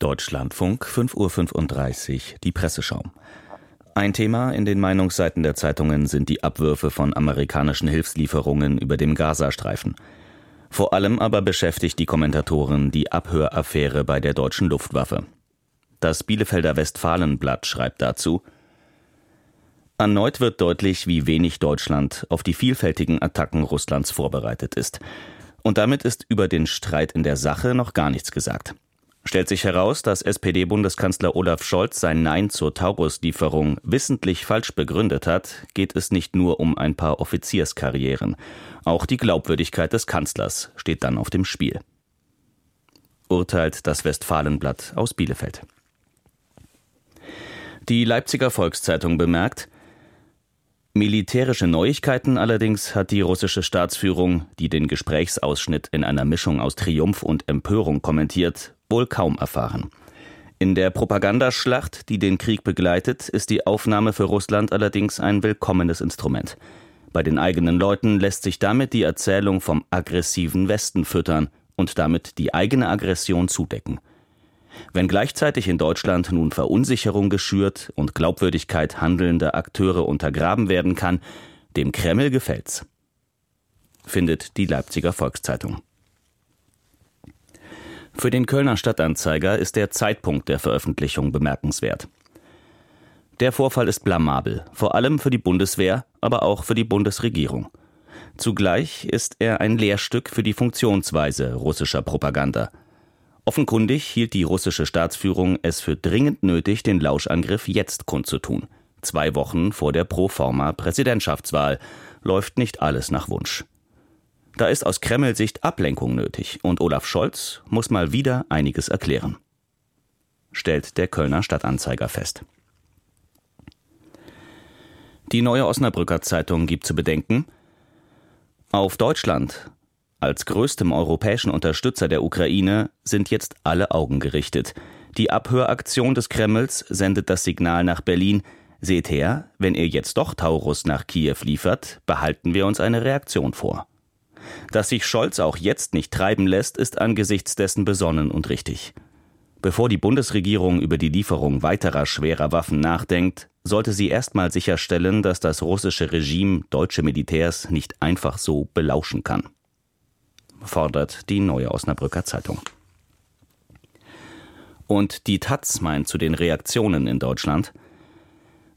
Deutschlandfunk 5.35 Uhr die Presseschau. Ein Thema in den Meinungsseiten der Zeitungen sind die Abwürfe von amerikanischen Hilfslieferungen über dem Gazastreifen. Vor allem aber beschäftigt die Kommentatoren die Abhöraffäre bei der deutschen Luftwaffe. Das Bielefelder Westfalenblatt schreibt dazu Erneut wird deutlich, wie wenig Deutschland auf die vielfältigen Attacken Russlands vorbereitet ist. Und damit ist über den Streit in der Sache noch gar nichts gesagt. Stellt sich heraus, dass SPD-Bundeskanzler Olaf Scholz sein Nein zur Taurus-Lieferung wissentlich falsch begründet hat, geht es nicht nur um ein paar Offizierskarrieren. Auch die Glaubwürdigkeit des Kanzlers steht dann auf dem Spiel. Urteilt das Westfalenblatt aus Bielefeld. Die Leipziger Volkszeitung bemerkt, Militärische Neuigkeiten allerdings hat die russische Staatsführung, die den Gesprächsausschnitt in einer Mischung aus Triumph und Empörung kommentiert, wohl kaum erfahren. In der Propagandaschlacht, die den Krieg begleitet, ist die Aufnahme für Russland allerdings ein willkommenes Instrument. Bei den eigenen Leuten lässt sich damit die Erzählung vom aggressiven Westen füttern und damit die eigene Aggression zudecken. Wenn gleichzeitig in Deutschland nun Verunsicherung geschürt und Glaubwürdigkeit handelnder Akteure untergraben werden kann, dem Kreml gefällt's. Findet die Leipziger Volkszeitung. Für den Kölner Stadtanzeiger ist der Zeitpunkt der Veröffentlichung bemerkenswert. Der Vorfall ist blamabel, vor allem für die Bundeswehr, aber auch für die Bundesregierung. Zugleich ist er ein Lehrstück für die Funktionsweise russischer Propaganda. Offenkundig hielt die russische Staatsführung es für dringend nötig, den Lauschangriff jetzt kundzutun. Zwei Wochen vor der Proforma Präsidentschaftswahl läuft nicht alles nach Wunsch. Da ist aus Kreml-Sicht Ablenkung nötig und Olaf Scholz muss mal wieder einiges erklären. Stellt der Kölner Stadtanzeiger fest. Die neue Osnabrücker Zeitung gibt zu bedenken, auf Deutschland als größtem europäischen Unterstützer der Ukraine sind jetzt alle Augen gerichtet. Die Abhöraktion des Kremls sendet das Signal nach Berlin, seht her, wenn ihr jetzt doch Taurus nach Kiew liefert, behalten wir uns eine Reaktion vor. Dass sich Scholz auch jetzt nicht treiben lässt, ist angesichts dessen besonnen und richtig. Bevor die Bundesregierung über die Lieferung weiterer schwerer Waffen nachdenkt, sollte sie erstmal sicherstellen, dass das russische Regime deutsche Militärs nicht einfach so belauschen kann fordert die Neue Osnabrücker Zeitung. Und die Taz meint zu den Reaktionen in Deutschland,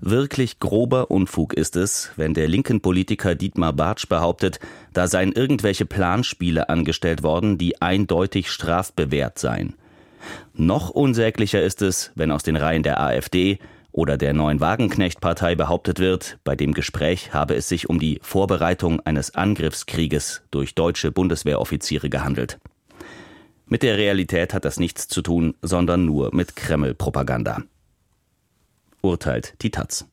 Wirklich grober Unfug ist es, wenn der linken Politiker Dietmar Bartsch behauptet, da seien irgendwelche Planspiele angestellt worden, die eindeutig strafbewehrt seien. Noch unsäglicher ist es, wenn aus den Reihen der AfD oder der neuen Wagenknecht-Partei behauptet wird, bei dem Gespräch habe es sich um die Vorbereitung eines Angriffskrieges durch deutsche Bundeswehroffiziere gehandelt. Mit der Realität hat das nichts zu tun, sondern nur mit Kreml-Propaganda. Urteilt die Taz.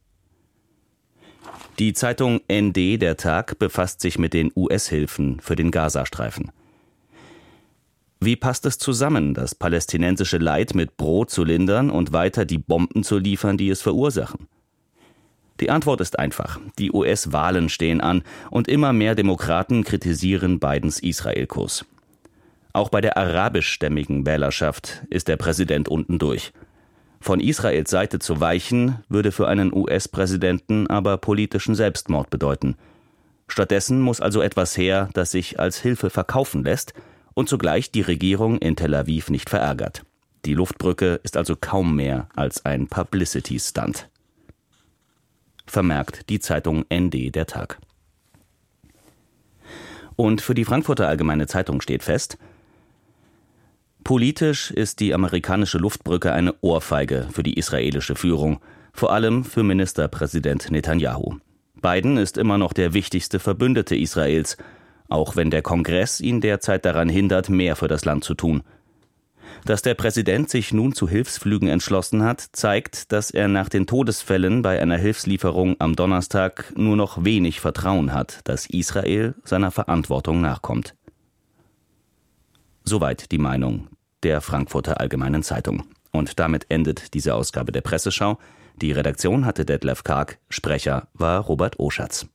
Die Zeitung ND der Tag befasst sich mit den US-Hilfen für den Gazastreifen. Wie passt es zusammen, das palästinensische Leid mit Brot zu lindern und weiter die Bomben zu liefern, die es verursachen? Die Antwort ist einfach. Die US-Wahlen stehen an und immer mehr Demokraten kritisieren Bidens Israel-Kurs. Auch bei der arabischstämmigen Wählerschaft ist der Präsident unten durch. Von Israels Seite zu weichen, würde für einen US-Präsidenten aber politischen Selbstmord bedeuten. Stattdessen muss also etwas her, das sich als Hilfe verkaufen lässt – und zugleich die Regierung in Tel Aviv nicht verärgert. Die Luftbrücke ist also kaum mehr als ein Publicity-Stunt. Vermerkt die Zeitung ND der Tag. Und für die Frankfurter Allgemeine Zeitung steht fest, Politisch ist die amerikanische Luftbrücke eine Ohrfeige für die israelische Führung, vor allem für Ministerpräsident Netanyahu. Biden ist immer noch der wichtigste Verbündete Israels auch wenn der Kongress ihn derzeit daran hindert, mehr für das Land zu tun. Dass der Präsident sich nun zu Hilfsflügen entschlossen hat, zeigt, dass er nach den Todesfällen bei einer Hilfslieferung am Donnerstag nur noch wenig Vertrauen hat, dass Israel seiner Verantwortung nachkommt. Soweit die Meinung der Frankfurter Allgemeinen Zeitung. Und damit endet diese Ausgabe der Presseschau. Die Redaktion hatte Detlef Karg, Sprecher war Robert Oschatz.